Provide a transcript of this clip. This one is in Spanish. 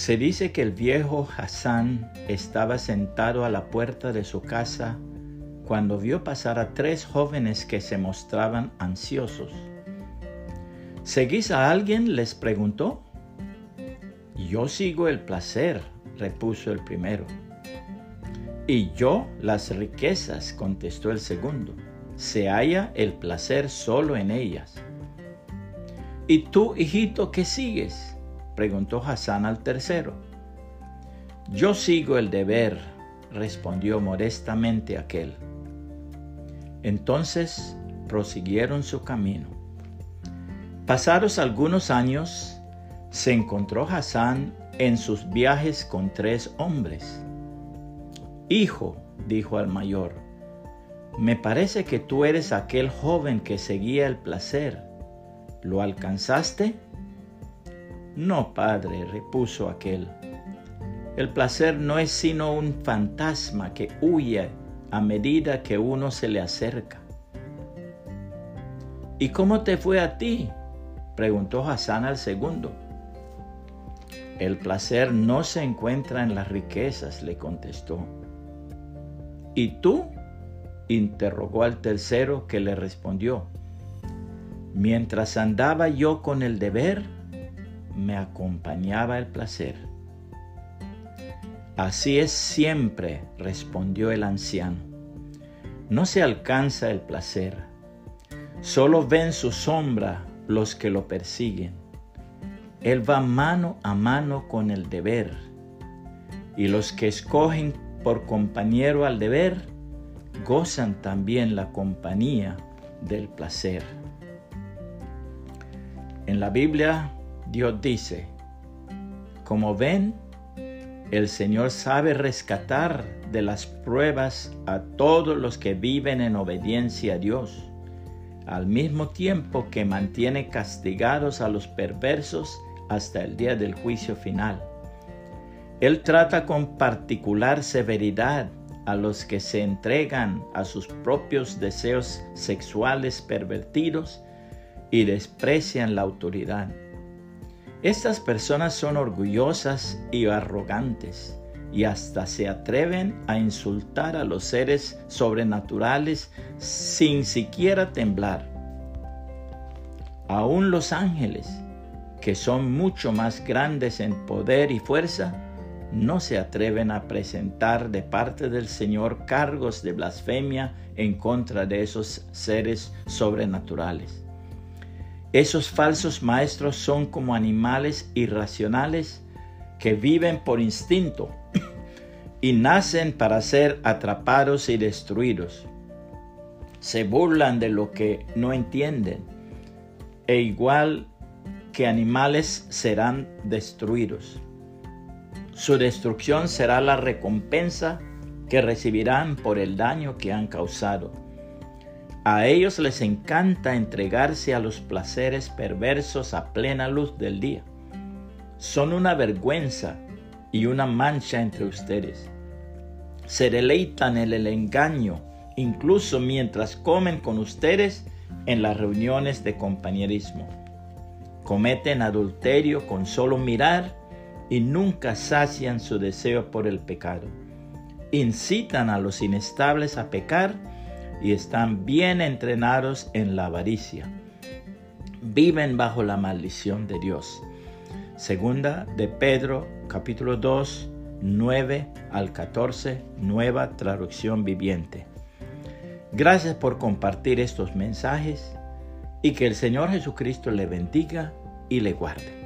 Se dice que el viejo Hassan estaba sentado a la puerta de su casa cuando vio pasar a tres jóvenes que se mostraban ansiosos. ¿Seguís a alguien? les preguntó. Yo sigo el placer, repuso el primero. Y yo las riquezas, contestó el segundo. Se halla el placer solo en ellas. ¿Y tú, hijito, qué sigues? Preguntó Hassan al tercero. Yo sigo el deber, respondió modestamente aquel. Entonces prosiguieron su camino. Pasados algunos años, se encontró Hassan en sus viajes con tres hombres. Hijo, dijo al mayor, me parece que tú eres aquel joven que seguía el placer. ¿Lo alcanzaste? No, padre, repuso aquel. El placer no es sino un fantasma que huye a medida que uno se le acerca. ¿Y cómo te fue a ti? preguntó Hassan al segundo. El placer no se encuentra en las riquezas, le contestó. ¿Y tú? interrogó al tercero que le respondió. Mientras andaba yo con el deber, me acompañaba el placer. Así es siempre, respondió el anciano. No se alcanza el placer, solo ven su sombra los que lo persiguen. Él va mano a mano con el deber, y los que escogen por compañero al deber gozan también la compañía del placer. En la Biblia Dios dice, como ven, el Señor sabe rescatar de las pruebas a todos los que viven en obediencia a Dios, al mismo tiempo que mantiene castigados a los perversos hasta el día del juicio final. Él trata con particular severidad a los que se entregan a sus propios deseos sexuales pervertidos y desprecian la autoridad. Estas personas son orgullosas y arrogantes y hasta se atreven a insultar a los seres sobrenaturales sin siquiera temblar. Aún los ángeles, que son mucho más grandes en poder y fuerza, no se atreven a presentar de parte del Señor cargos de blasfemia en contra de esos seres sobrenaturales. Esos falsos maestros son como animales irracionales que viven por instinto y nacen para ser atrapados y destruidos. Se burlan de lo que no entienden e igual que animales serán destruidos. Su destrucción será la recompensa que recibirán por el daño que han causado. A ellos les encanta entregarse a los placeres perversos a plena luz del día. Son una vergüenza y una mancha entre ustedes. Se deleitan en el engaño, incluso mientras comen con ustedes en las reuniones de compañerismo. Cometen adulterio con solo mirar y nunca sacian su deseo por el pecado. Incitan a los inestables a pecar y están bien entrenados en la avaricia. Viven bajo la maldición de Dios. Segunda de Pedro, capítulo 2, 9 al 14, nueva traducción viviente. Gracias por compartir estos mensajes y que el Señor Jesucristo le bendiga y le guarde.